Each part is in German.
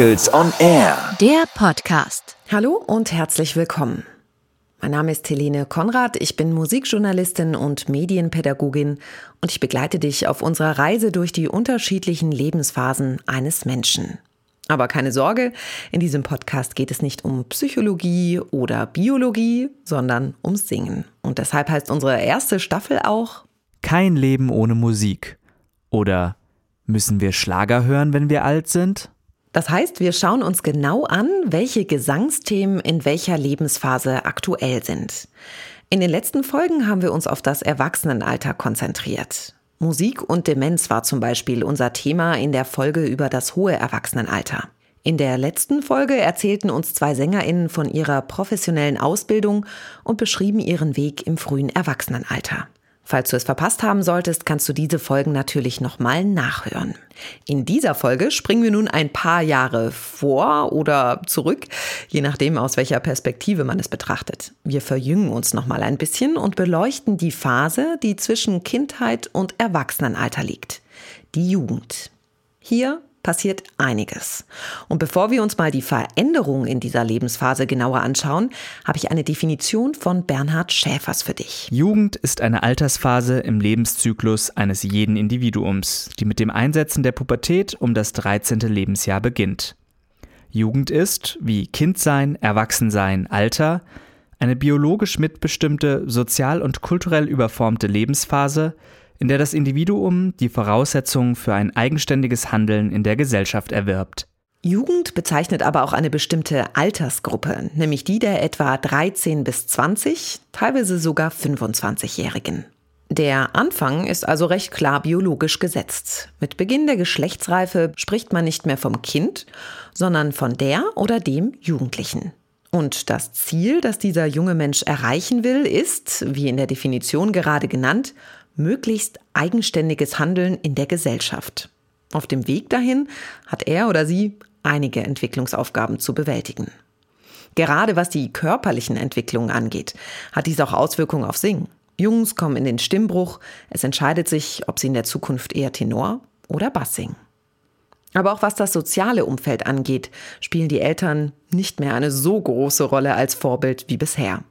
Vocals on Air. Der Podcast. Hallo und herzlich willkommen. Mein Name ist Helene Konrad, ich bin Musikjournalistin und Medienpädagogin und ich begleite dich auf unserer Reise durch die unterschiedlichen Lebensphasen eines Menschen. Aber keine Sorge, in diesem Podcast geht es nicht um Psychologie oder Biologie, sondern um Singen. Und deshalb heißt unsere erste Staffel auch Kein Leben ohne Musik. Oder müssen wir Schlager hören, wenn wir alt sind? Das heißt, wir schauen uns genau an, welche Gesangsthemen in welcher Lebensphase aktuell sind. In den letzten Folgen haben wir uns auf das Erwachsenenalter konzentriert. Musik und Demenz war zum Beispiel unser Thema in der Folge über das hohe Erwachsenenalter. In der letzten Folge erzählten uns zwei Sängerinnen von ihrer professionellen Ausbildung und beschrieben ihren Weg im frühen Erwachsenenalter. Falls du es verpasst haben solltest, kannst du diese Folgen natürlich nochmal nachhören. In dieser Folge springen wir nun ein paar Jahre vor oder zurück, je nachdem, aus welcher Perspektive man es betrachtet. Wir verjüngen uns nochmal ein bisschen und beleuchten die Phase, die zwischen Kindheit und Erwachsenenalter liegt. Die Jugend. Hier passiert einiges. Und bevor wir uns mal die Veränderungen in dieser Lebensphase genauer anschauen, habe ich eine Definition von Bernhard Schäfers für dich. Jugend ist eine Altersphase im Lebenszyklus eines jeden Individuums, die mit dem Einsetzen der Pubertät um das 13. Lebensjahr beginnt. Jugend ist, wie Kindsein, Erwachsensein, Alter, eine biologisch mitbestimmte, sozial und kulturell überformte Lebensphase, in der das Individuum die Voraussetzungen für ein eigenständiges Handeln in der Gesellschaft erwirbt. Jugend bezeichnet aber auch eine bestimmte Altersgruppe, nämlich die der etwa 13 bis 20, teilweise sogar 25-Jährigen. Der Anfang ist also recht klar biologisch gesetzt. Mit Beginn der Geschlechtsreife spricht man nicht mehr vom Kind, sondern von der oder dem Jugendlichen. Und das Ziel, das dieser junge Mensch erreichen will, ist, wie in der Definition gerade genannt, möglichst eigenständiges Handeln in der Gesellschaft. Auf dem Weg dahin hat er oder sie einige Entwicklungsaufgaben zu bewältigen. Gerade was die körperlichen Entwicklungen angeht, hat dies auch Auswirkungen auf Singen. Jungs kommen in den Stimmbruch, es entscheidet sich, ob sie in der Zukunft eher Tenor oder Bass singen. Aber auch was das soziale Umfeld angeht, spielen die Eltern nicht mehr eine so große Rolle als Vorbild wie bisher.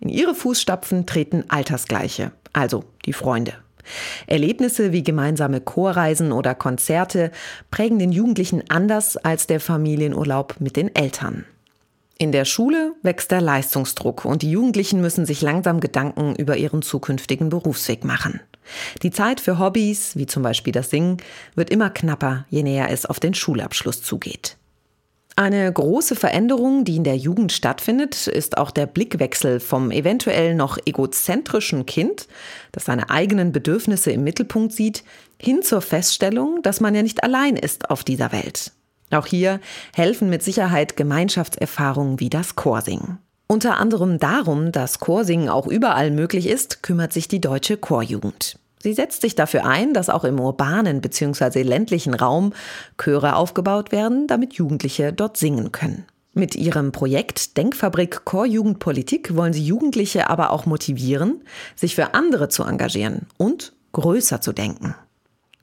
In ihre Fußstapfen treten Altersgleiche, also die Freunde. Erlebnisse wie gemeinsame Chorreisen oder Konzerte prägen den Jugendlichen anders als der Familienurlaub mit den Eltern. In der Schule wächst der Leistungsdruck und die Jugendlichen müssen sich langsam Gedanken über ihren zukünftigen Berufsweg machen. Die Zeit für Hobbys, wie zum Beispiel das Singen, wird immer knapper, je näher es auf den Schulabschluss zugeht. Eine große Veränderung, die in der Jugend stattfindet, ist auch der Blickwechsel vom eventuell noch egozentrischen Kind, das seine eigenen Bedürfnisse im Mittelpunkt sieht, hin zur Feststellung, dass man ja nicht allein ist auf dieser Welt. Auch hier helfen mit Sicherheit Gemeinschaftserfahrungen wie das Chorsingen. Unter anderem darum, dass Chorsingen auch überall möglich ist, kümmert sich die deutsche Chorjugend. Sie setzt sich dafür ein, dass auch im urbanen bzw. ländlichen Raum Chöre aufgebaut werden, damit Jugendliche dort singen können. Mit ihrem Projekt Denkfabrik Chorjugendpolitik wollen sie Jugendliche aber auch motivieren, sich für andere zu engagieren und größer zu denken.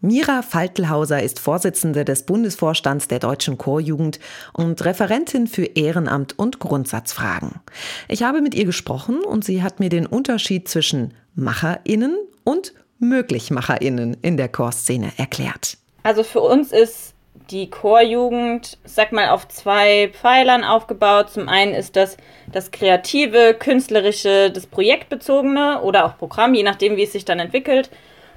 Mira Faltelhauser ist Vorsitzende des Bundesvorstands der Deutschen Chorjugend und Referentin für Ehrenamt und Grundsatzfragen. Ich habe mit ihr gesprochen und sie hat mir den Unterschied zwischen MacherInnen und MöglichmacherInnen in der Chorszene erklärt. Also für uns ist die Chorjugend, sag mal, auf zwei Pfeilern aufgebaut. Zum einen ist das das kreative, künstlerische, das projektbezogene oder auch Programm, je nachdem, wie es sich dann entwickelt.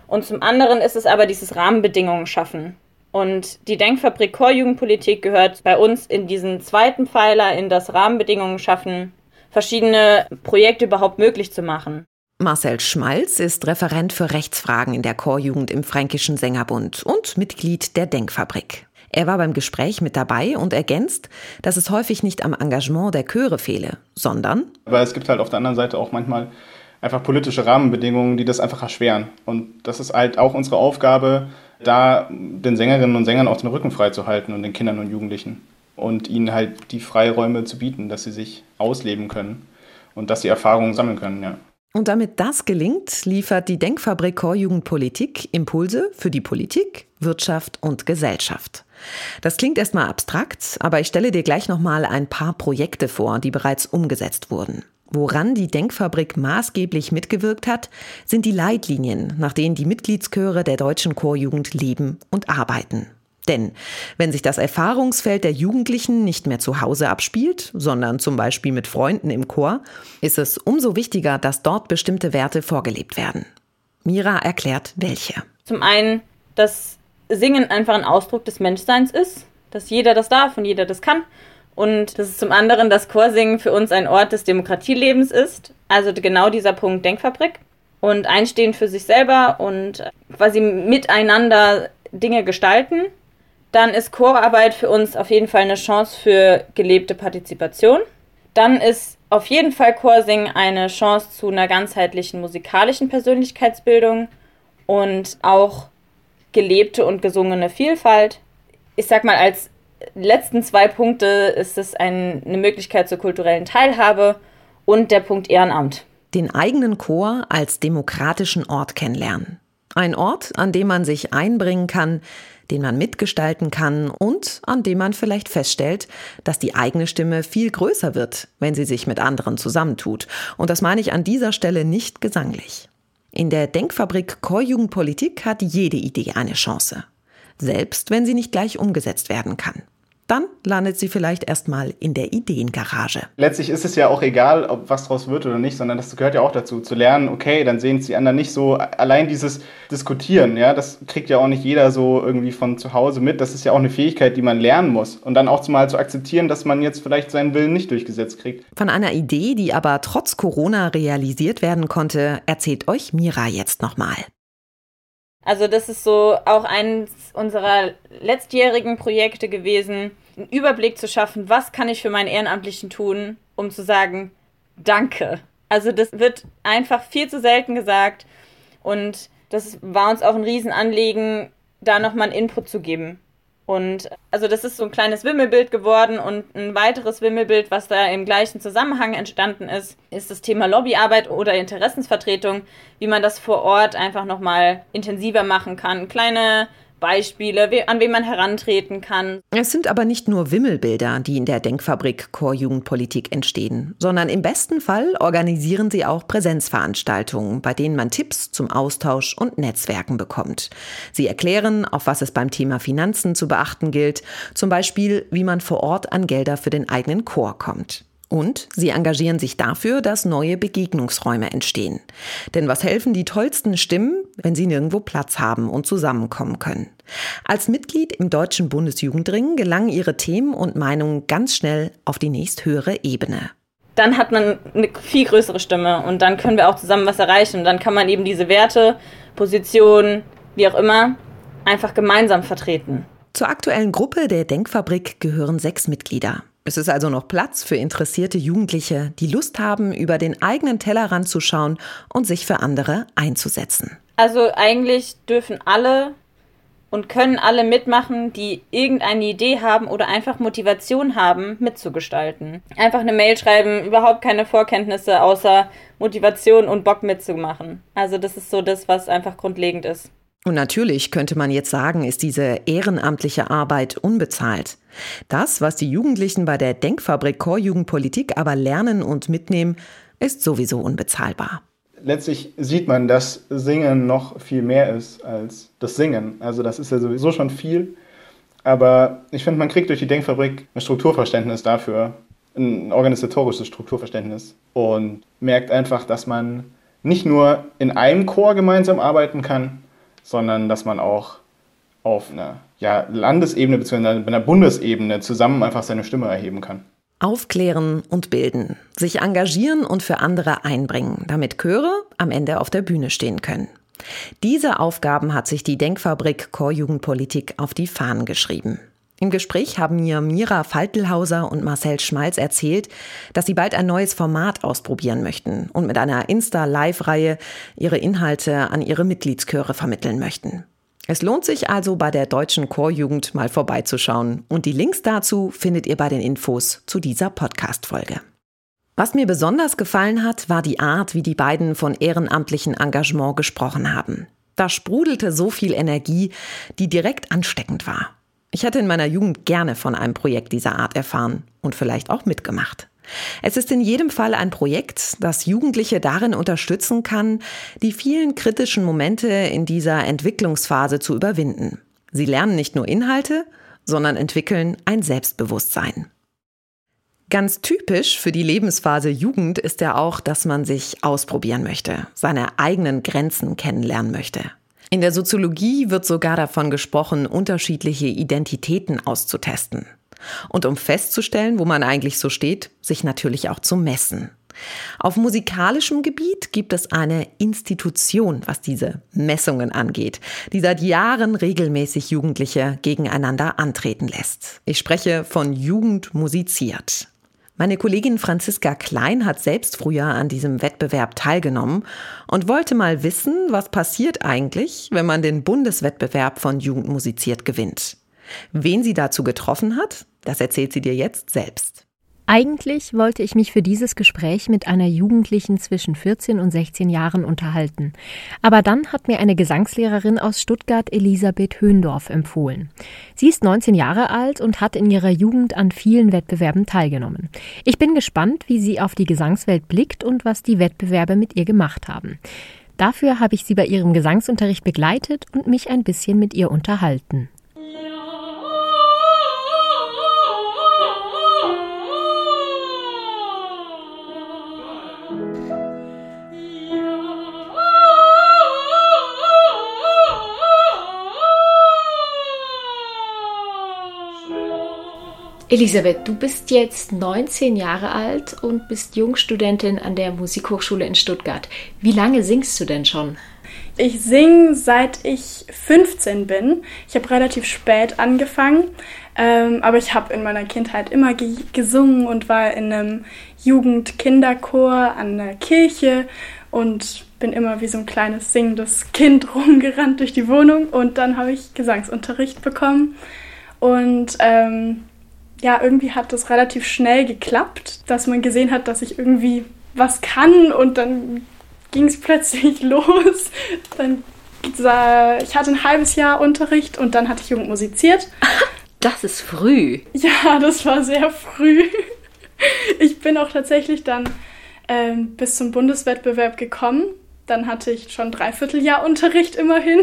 Und zum anderen ist es aber dieses Rahmenbedingungen schaffen. Und die Denkfabrik Chorjugendpolitik gehört bei uns in diesen zweiten Pfeiler, in das Rahmenbedingungen schaffen, verschiedene Projekte überhaupt möglich zu machen. Marcel Schmalz ist Referent für Rechtsfragen in der Chorjugend im Fränkischen Sängerbund und Mitglied der Denkfabrik. Er war beim Gespräch mit dabei und ergänzt, dass es häufig nicht am Engagement der Chöre fehle, sondern. Aber es gibt halt auf der anderen Seite auch manchmal einfach politische Rahmenbedingungen, die das einfach erschweren. Und das ist halt auch unsere Aufgabe, da den Sängerinnen und Sängern auch den Rücken frei zu halten und den Kindern und Jugendlichen. Und ihnen halt die Freiräume zu bieten, dass sie sich ausleben können und dass sie Erfahrungen sammeln können, ja. Und damit das gelingt, liefert die Denkfabrik Chorjugendpolitik Impulse für die Politik, Wirtschaft und Gesellschaft. Das klingt erstmal abstrakt, aber ich stelle dir gleich nochmal ein paar Projekte vor, die bereits umgesetzt wurden. Woran die Denkfabrik maßgeblich mitgewirkt hat, sind die Leitlinien, nach denen die Mitgliedschöre der deutschen Chorjugend leben und arbeiten. Denn wenn sich das Erfahrungsfeld der Jugendlichen nicht mehr zu Hause abspielt, sondern zum Beispiel mit Freunden im Chor, ist es umso wichtiger, dass dort bestimmte Werte vorgelebt werden. Mira erklärt welche. Zum einen, dass Singen einfach ein Ausdruck des Menschseins ist, dass jeder das darf und jeder das kann. Und das ist zum anderen, dass Chorsingen für uns ein Ort des Demokratielebens ist. Also genau dieser Punkt Denkfabrik. Und einstehen für sich selber und quasi miteinander Dinge gestalten dann ist Chorarbeit für uns auf jeden Fall eine Chance für gelebte Partizipation. Dann ist auf jeden Fall Chorsingen eine Chance zu einer ganzheitlichen musikalischen Persönlichkeitsbildung und auch gelebte und gesungene Vielfalt. Ich sag mal, als letzten zwei Punkte ist es ein, eine Möglichkeit zur kulturellen Teilhabe und der Punkt Ehrenamt. Den eigenen Chor als demokratischen Ort kennenlernen. Ein Ort, an dem man sich einbringen kann, den man mitgestalten kann und an dem man vielleicht feststellt, dass die eigene Stimme viel größer wird, wenn sie sich mit anderen zusammentut. Und das meine ich an dieser Stelle nicht gesanglich. In der Denkfabrik Chorjugendpolitik hat jede Idee eine Chance, selbst wenn sie nicht gleich umgesetzt werden kann dann landet sie vielleicht erstmal in der Ideengarage. Letztlich ist es ja auch egal, ob was draus wird oder nicht, sondern das gehört ja auch dazu, zu lernen, okay, dann sehen es die anderen nicht so. Allein dieses Diskutieren, ja, das kriegt ja auch nicht jeder so irgendwie von zu Hause mit. Das ist ja auch eine Fähigkeit, die man lernen muss. Und dann auch mal zu akzeptieren, dass man jetzt vielleicht seinen Willen nicht durchgesetzt kriegt. Von einer Idee, die aber trotz Corona realisiert werden konnte, erzählt euch Mira jetzt nochmal. Also das ist so auch eines unserer letztjährigen Projekte gewesen, einen Überblick zu schaffen, was kann ich für meinen Ehrenamtlichen tun, um zu sagen, danke. Also das wird einfach viel zu selten gesagt und das war uns auch ein Riesenanliegen, da nochmal einen Input zu geben. Und also das ist so ein kleines Wimmelbild geworden und ein weiteres Wimmelbild, was da im gleichen Zusammenhang entstanden ist, ist das Thema Lobbyarbeit oder Interessensvertretung, wie man das vor Ort einfach nochmal intensiver machen kann. Kleine Beispiele, an wen man herantreten kann. Es sind aber nicht nur Wimmelbilder, die in der Denkfabrik Chorjugendpolitik entstehen, sondern im besten Fall organisieren sie auch Präsenzveranstaltungen, bei denen man Tipps zum Austausch und Netzwerken bekommt. Sie erklären, auf was es beim Thema Finanzen zu beachten gilt, zum Beispiel, wie man vor Ort an Gelder für den eigenen Chor kommt. Und sie engagieren sich dafür, dass neue Begegnungsräume entstehen. Denn was helfen die tollsten Stimmen, wenn sie nirgendwo Platz haben und zusammenkommen können? Als Mitglied im Deutschen Bundesjugendring gelangen ihre Themen und Meinungen ganz schnell auf die nächsthöhere Ebene. Dann hat man eine viel größere Stimme und dann können wir auch zusammen was erreichen. Und dann kann man eben diese Werte, Positionen, wie auch immer, einfach gemeinsam vertreten. Zur aktuellen Gruppe der Denkfabrik gehören sechs Mitglieder. Es ist also noch Platz für interessierte Jugendliche, die Lust haben, über den eigenen Tellerrand zu schauen und sich für andere einzusetzen. Also eigentlich dürfen alle und können alle mitmachen, die irgendeine Idee haben oder einfach Motivation haben, mitzugestalten. Einfach eine Mail schreiben, überhaupt keine Vorkenntnisse außer Motivation und Bock mitzumachen. Also das ist so das, was einfach grundlegend ist. Und natürlich könnte man jetzt sagen, ist diese ehrenamtliche Arbeit unbezahlt. Das, was die Jugendlichen bei der Denkfabrik Chorjugendpolitik aber lernen und mitnehmen, ist sowieso unbezahlbar. Letztlich sieht man, dass Singen noch viel mehr ist als das Singen. Also das ist ja sowieso schon viel. Aber ich finde, man kriegt durch die Denkfabrik ein Strukturverständnis dafür, ein organisatorisches Strukturverständnis und merkt einfach, dass man nicht nur in einem Chor gemeinsam arbeiten kann, sondern dass man auch auf einer ja, Landesebene bzw. einer Bundesebene zusammen einfach seine Stimme erheben kann. Aufklären und bilden, sich engagieren und für andere einbringen, damit Chöre am Ende auf der Bühne stehen können. Diese Aufgaben hat sich die Denkfabrik Chorjugendpolitik auf die Fahnen geschrieben. Im Gespräch haben mir Mira Faltelhauser und Marcel Schmalz erzählt, dass sie bald ein neues Format ausprobieren möchten und mit einer Insta-Live-Reihe ihre Inhalte an ihre Mitgliedschöre vermitteln möchten. Es lohnt sich also bei der deutschen Chorjugend mal vorbeizuschauen und die Links dazu findet ihr bei den Infos zu dieser Podcast-Folge. Was mir besonders gefallen hat, war die Art, wie die beiden von ehrenamtlichen Engagement gesprochen haben. Da sprudelte so viel Energie, die direkt ansteckend war. Ich hätte in meiner Jugend gerne von einem Projekt dieser Art erfahren und vielleicht auch mitgemacht. Es ist in jedem Fall ein Projekt, das Jugendliche darin unterstützen kann, die vielen kritischen Momente in dieser Entwicklungsphase zu überwinden. Sie lernen nicht nur Inhalte, sondern entwickeln ein Selbstbewusstsein. Ganz typisch für die Lebensphase Jugend ist ja auch, dass man sich ausprobieren möchte, seine eigenen Grenzen kennenlernen möchte. In der Soziologie wird sogar davon gesprochen, unterschiedliche Identitäten auszutesten. Und um festzustellen, wo man eigentlich so steht, sich natürlich auch zu messen. Auf musikalischem Gebiet gibt es eine Institution, was diese Messungen angeht, die seit Jahren regelmäßig Jugendliche gegeneinander antreten lässt. Ich spreche von Jugend musiziert. Meine Kollegin Franziska Klein hat selbst früher an diesem Wettbewerb teilgenommen und wollte mal wissen, was passiert eigentlich, wenn man den Bundeswettbewerb von Jugend musiziert gewinnt. Wen sie dazu getroffen hat, das erzählt sie dir jetzt selbst. Eigentlich wollte ich mich für dieses Gespräch mit einer Jugendlichen zwischen 14 und 16 Jahren unterhalten. Aber dann hat mir eine Gesangslehrerin aus Stuttgart Elisabeth Höhendorf empfohlen. Sie ist 19 Jahre alt und hat in ihrer Jugend an vielen Wettbewerben teilgenommen. Ich bin gespannt, wie sie auf die Gesangswelt blickt und was die Wettbewerbe mit ihr gemacht haben. Dafür habe ich sie bei ihrem Gesangsunterricht begleitet und mich ein bisschen mit ihr unterhalten. Elisabeth, du bist jetzt 19 Jahre alt und bist Jungstudentin an der Musikhochschule in Stuttgart. Wie lange singst du denn schon? Ich singe seit ich 15 bin. Ich habe relativ spät angefangen, ähm, aber ich habe in meiner Kindheit immer ge gesungen und war in einem Jugend-Kinderchor an der Kirche und bin immer wie so ein kleines singendes Kind rumgerannt durch die Wohnung und dann habe ich Gesangsunterricht bekommen und ähm, ja, irgendwie hat das relativ schnell geklappt, dass man gesehen hat, dass ich irgendwie was kann und dann ging es plötzlich los. Dann ich hatte ein halbes Jahr Unterricht und dann hatte ich Jugend musiziert. Das ist früh. Ja, das war sehr früh. Ich bin auch tatsächlich dann ähm, bis zum Bundeswettbewerb gekommen. Dann hatte ich schon dreiviertel Jahr Unterricht immerhin.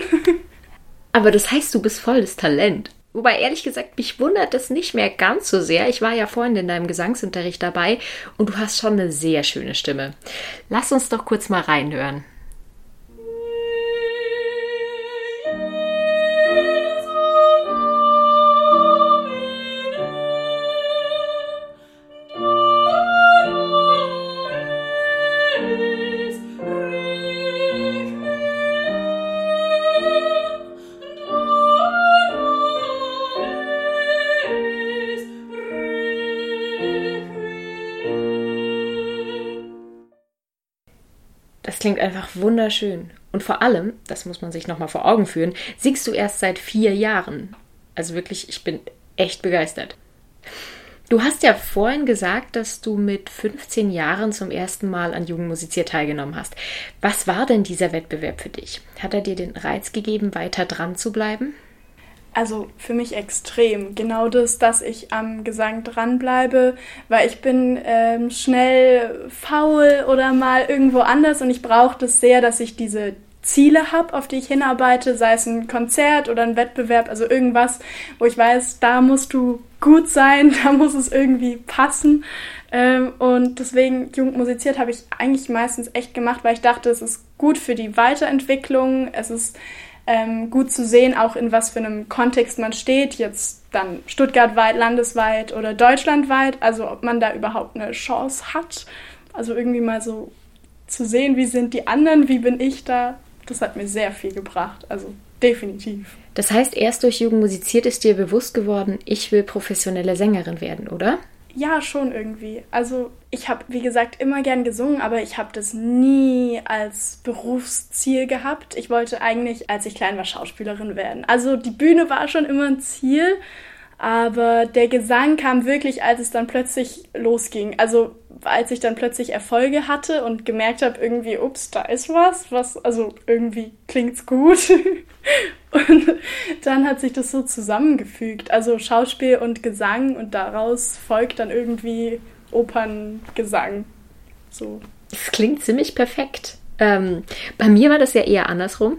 Aber das heißt, du bist volles Talent. Wobei ehrlich gesagt, mich wundert es nicht mehr ganz so sehr. Ich war ja vorhin in deinem Gesangsunterricht dabei und du hast schon eine sehr schöne Stimme. Lass uns doch kurz mal reinhören. Klingt einfach wunderschön. Und vor allem, das muss man sich nochmal vor Augen führen, singst du erst seit vier Jahren. Also wirklich, ich bin echt begeistert. Du hast ja vorhin gesagt, dass du mit 15 Jahren zum ersten Mal an Jugendmusizier teilgenommen hast. Was war denn dieser Wettbewerb für dich? Hat er dir den Reiz gegeben, weiter dran zu bleiben? Also für mich extrem. Genau das, dass ich am Gesang dranbleibe, weil ich bin ähm, schnell faul oder mal irgendwo anders und ich brauche das sehr, dass ich diese Ziele habe, auf die ich hinarbeite, sei es ein Konzert oder ein Wettbewerb, also irgendwas, wo ich weiß, da musst du gut sein, da muss es irgendwie passen. Ähm, und deswegen Jugendmusiziert habe ich eigentlich meistens echt gemacht, weil ich dachte, es ist gut für die Weiterentwicklung, es ist ähm, gut zu sehen, auch in was für einem Kontext man steht, jetzt dann stuttgartweit, landesweit oder deutschlandweit, also ob man da überhaupt eine Chance hat. Also irgendwie mal so zu sehen, wie sind die anderen, wie bin ich da, das hat mir sehr viel gebracht, also definitiv. Das heißt, erst durch Jugend musiziert ist dir bewusst geworden, ich will professionelle Sängerin werden, oder? Ja, schon irgendwie. Also ich habe, wie gesagt, immer gern gesungen, aber ich habe das nie als Berufsziel gehabt. Ich wollte eigentlich, als ich klein war, Schauspielerin werden. Also die Bühne war schon immer ein Ziel, Aber der Gesang kam wirklich, als es dann plötzlich losging. Also als ich dann plötzlich Erfolge hatte und gemerkt habe, irgendwie, ups, da ist was, was, also irgendwie klingt's gut. und dann hat sich das so zusammengefügt. Also Schauspiel und Gesang und daraus folgt dann irgendwie Operngesang. So. Das klingt ziemlich perfekt. Ähm, bei mir war das ja eher andersrum.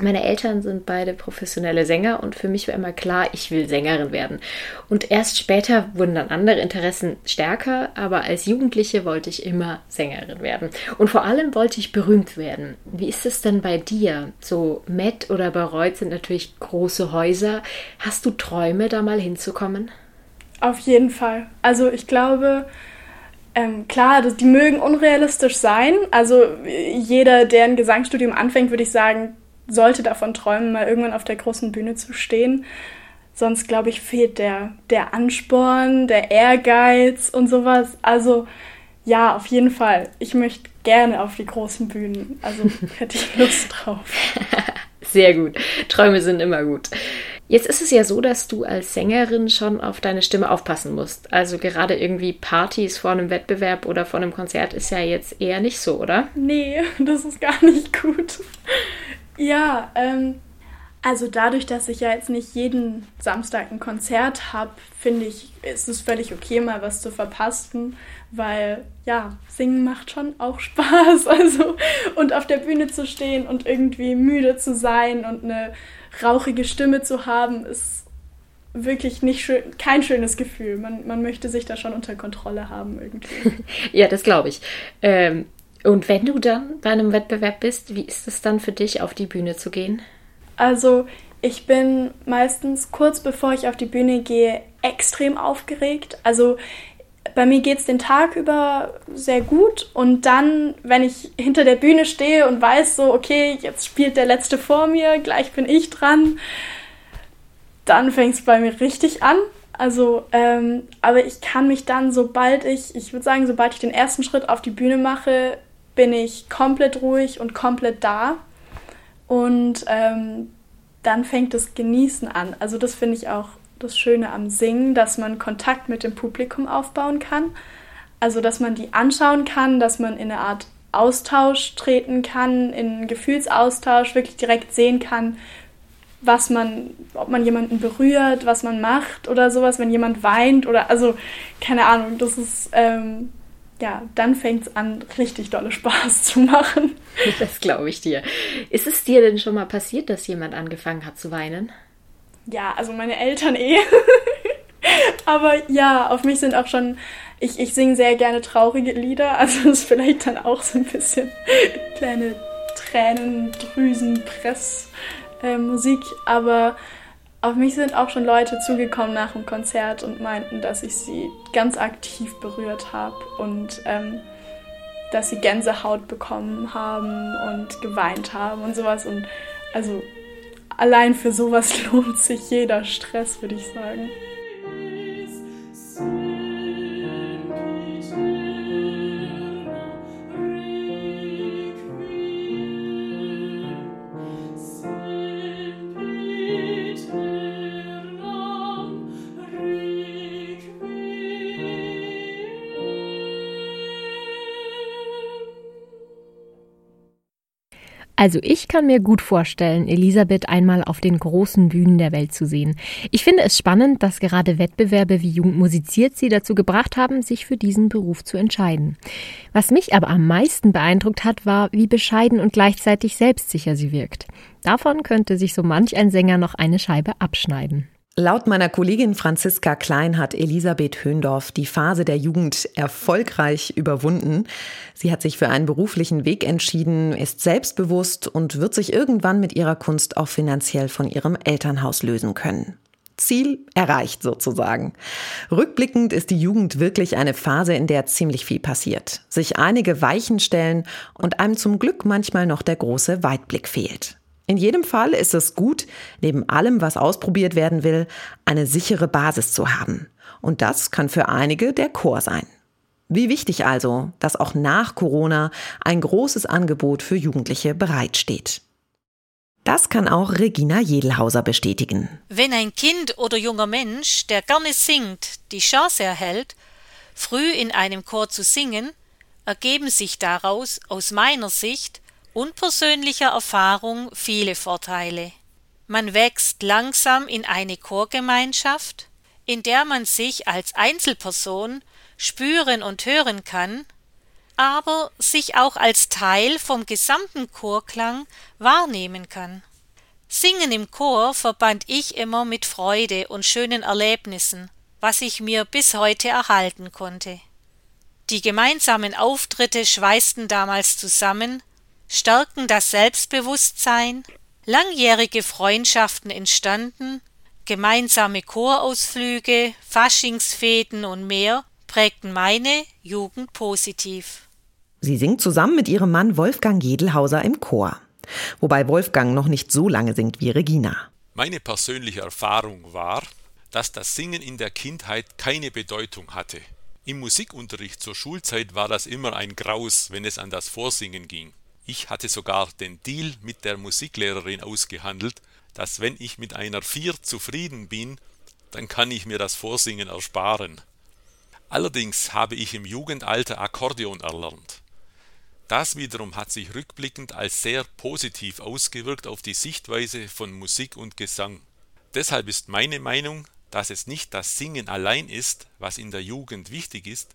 Meine Eltern sind beide professionelle Sänger und für mich war immer klar, ich will Sängerin werden. Und erst später wurden dann andere Interessen stärker, aber als Jugendliche wollte ich immer Sängerin werden. Und vor allem wollte ich berühmt werden. Wie ist es denn bei dir? So Met oder Bayreuth sind natürlich große Häuser. Hast du Träume, da mal hinzukommen? Auf jeden Fall. Also ich glaube, ähm, klar, die mögen unrealistisch sein. Also jeder, der ein Gesangsstudium anfängt, würde ich sagen, sollte davon träumen, mal irgendwann auf der großen Bühne zu stehen. Sonst, glaube ich, fehlt der, der Ansporn, der Ehrgeiz und sowas. Also ja, auf jeden Fall. Ich möchte gerne auf die großen Bühnen. Also hätte ich Lust drauf. Sehr gut. Träume sind immer gut. Jetzt ist es ja so, dass du als Sängerin schon auf deine Stimme aufpassen musst. Also gerade irgendwie Partys vor einem Wettbewerb oder vor einem Konzert ist ja jetzt eher nicht so, oder? Nee, das ist gar nicht gut. Ja, ähm, also dadurch, dass ich ja jetzt nicht jeden Samstag ein Konzert habe, finde ich, ist es völlig okay, mal was zu verpassen, weil ja, singen macht schon auch Spaß. Also und auf der Bühne zu stehen und irgendwie müde zu sein und eine rauchige Stimme zu haben, ist wirklich nicht schön, kein schönes Gefühl. Man, man möchte sich da schon unter Kontrolle haben irgendwie. ja, das glaube ich. Ähm, und wenn du dann bei einem Wettbewerb bist, wie ist es dann für dich, auf die Bühne zu gehen? Also ich bin meistens kurz bevor ich auf die Bühne gehe extrem aufgeregt. Also bei mir geht es den Tag über sehr gut und dann, wenn ich hinter der Bühne stehe und weiß so, okay, jetzt spielt der Letzte vor mir, gleich bin ich dran, dann fängt es bei mir richtig an. Also, ähm, aber ich kann mich dann, sobald ich, ich würde sagen, sobald ich den ersten Schritt auf die Bühne mache, bin ich komplett ruhig und komplett da. Und ähm, dann fängt das Genießen an. Also das finde ich auch das Schöne am Singen, dass man Kontakt mit dem Publikum aufbauen kann. Also dass man die anschauen kann, dass man in eine Art Austausch treten kann, in einen Gefühlsaustausch, wirklich direkt sehen kann, was man, ob man jemanden berührt, was man macht oder sowas, wenn jemand weint oder also keine Ahnung, das ist ähm, ja, dann fängt es an, richtig dolle Spaß zu machen. Das glaube ich dir. Ist es dir denn schon mal passiert, dass jemand angefangen hat zu weinen? Ja, also meine Eltern eh. Aber ja, auf mich sind auch schon, ich, ich singe sehr gerne traurige Lieder, also ist vielleicht dann auch so ein bisschen kleine Tränendrüsen, Press, äh, Musik, aber auf mich sind auch schon Leute zugekommen nach dem Konzert und meinten, dass ich sie ganz aktiv berührt habe und ähm, dass sie Gänsehaut bekommen haben und geweint haben und sowas. Und also allein für sowas lohnt sich jeder Stress, würde ich sagen. Also ich kann mir gut vorstellen, Elisabeth einmal auf den großen Bühnen der Welt zu sehen. Ich finde es spannend, dass gerade Wettbewerbe wie Jugend musiziert sie dazu gebracht haben, sich für diesen Beruf zu entscheiden. Was mich aber am meisten beeindruckt hat, war, wie bescheiden und gleichzeitig selbstsicher sie wirkt. Davon könnte sich so manch ein Sänger noch eine Scheibe abschneiden. Laut meiner Kollegin Franziska Klein hat Elisabeth Höndorf die Phase der Jugend erfolgreich überwunden. Sie hat sich für einen beruflichen Weg entschieden, ist selbstbewusst und wird sich irgendwann mit ihrer Kunst auch finanziell von ihrem Elternhaus lösen können. Ziel erreicht sozusagen. Rückblickend ist die Jugend wirklich eine Phase, in der ziemlich viel passiert, sich einige Weichen stellen und einem zum Glück manchmal noch der große Weitblick fehlt. In jedem Fall ist es gut, neben allem, was ausprobiert werden will, eine sichere Basis zu haben. Und das kann für einige der Chor sein. Wie wichtig also, dass auch nach Corona ein großes Angebot für Jugendliche bereitsteht. Das kann auch Regina Jedelhauser bestätigen. Wenn ein Kind oder junger Mensch, der gerne singt, die Chance erhält, früh in einem Chor zu singen, ergeben sich daraus aus meiner Sicht und persönlicher Erfahrung viele Vorteile. Man wächst langsam in eine Chorgemeinschaft, in der man sich als Einzelperson spüren und hören kann, aber sich auch als Teil vom gesamten Chorklang wahrnehmen kann. Singen im Chor verband ich immer mit Freude und schönen Erlebnissen, was ich mir bis heute erhalten konnte. Die gemeinsamen Auftritte schweißten damals zusammen, stärkten das Selbstbewusstsein, langjährige Freundschaften entstanden, gemeinsame Chorausflüge, Faschingsfäden und mehr prägten meine Jugend positiv. Sie singt zusammen mit ihrem Mann Wolfgang Jedelhauser im Chor. Wobei Wolfgang noch nicht so lange singt wie Regina. Meine persönliche Erfahrung war, dass das Singen in der Kindheit keine Bedeutung hatte. Im Musikunterricht zur Schulzeit war das immer ein Graus, wenn es an das Vorsingen ging. Ich hatte sogar den Deal mit der Musiklehrerin ausgehandelt, dass wenn ich mit einer Vier zufrieden bin, dann kann ich mir das Vorsingen ersparen. Allerdings habe ich im Jugendalter Akkordeon erlernt. Das wiederum hat sich rückblickend als sehr positiv ausgewirkt auf die Sichtweise von Musik und Gesang. Deshalb ist meine Meinung, dass es nicht das Singen allein ist, was in der Jugend wichtig ist,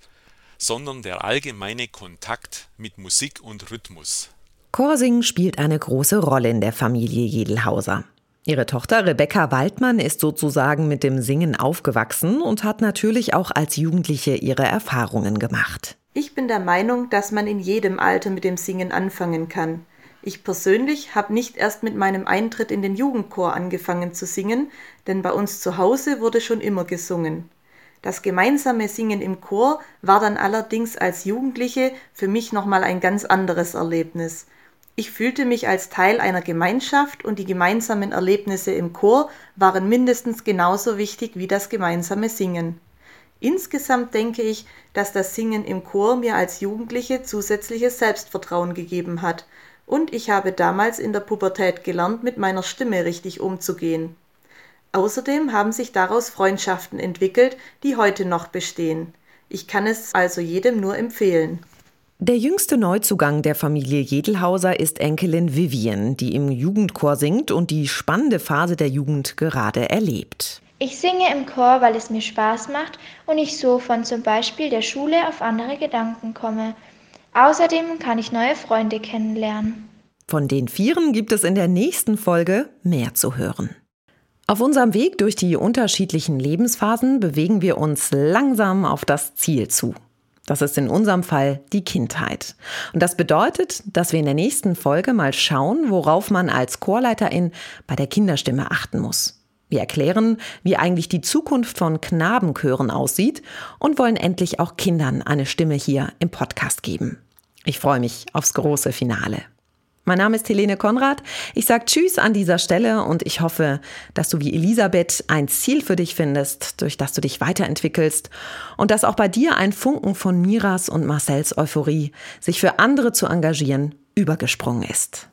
sondern der allgemeine Kontakt mit Musik und Rhythmus. Chorsingen spielt eine große Rolle in der Familie Jedelhauser. Ihre Tochter Rebecca Waldmann ist sozusagen mit dem Singen aufgewachsen und hat natürlich auch als Jugendliche ihre Erfahrungen gemacht. Ich bin der Meinung, dass man in jedem Alter mit dem Singen anfangen kann. Ich persönlich habe nicht erst mit meinem Eintritt in den Jugendchor angefangen zu singen, denn bei uns zu Hause wurde schon immer gesungen. Das gemeinsame Singen im Chor war dann allerdings als Jugendliche für mich nochmal ein ganz anderes Erlebnis. Ich fühlte mich als Teil einer Gemeinschaft und die gemeinsamen Erlebnisse im Chor waren mindestens genauso wichtig wie das gemeinsame Singen. Insgesamt denke ich, dass das Singen im Chor mir als Jugendliche zusätzliches Selbstvertrauen gegeben hat und ich habe damals in der Pubertät gelernt, mit meiner Stimme richtig umzugehen. Außerdem haben sich daraus Freundschaften entwickelt, die heute noch bestehen. Ich kann es also jedem nur empfehlen. Der jüngste Neuzugang der Familie Jedelhauser ist Enkelin Vivian, die im Jugendchor singt und die spannende Phase der Jugend gerade erlebt. Ich singe im Chor, weil es mir Spaß macht und ich so von zum Beispiel der Schule auf andere Gedanken komme. Außerdem kann ich neue Freunde kennenlernen. Von den Vieren gibt es in der nächsten Folge mehr zu hören. Auf unserem Weg durch die unterschiedlichen Lebensphasen bewegen wir uns langsam auf das Ziel zu. Das ist in unserem Fall die Kindheit. Und das bedeutet, dass wir in der nächsten Folge mal schauen, worauf man als Chorleiterin bei der Kinderstimme achten muss. Wir erklären, wie eigentlich die Zukunft von Knabenchören aussieht und wollen endlich auch Kindern eine Stimme hier im Podcast geben. Ich freue mich aufs große Finale. Mein Name ist Helene Konrad. Ich sage Tschüss an dieser Stelle und ich hoffe, dass du wie Elisabeth ein Ziel für dich findest, durch das du dich weiterentwickelst und dass auch bei dir ein Funken von Miras und Marcells Euphorie, sich für andere zu engagieren, übergesprungen ist.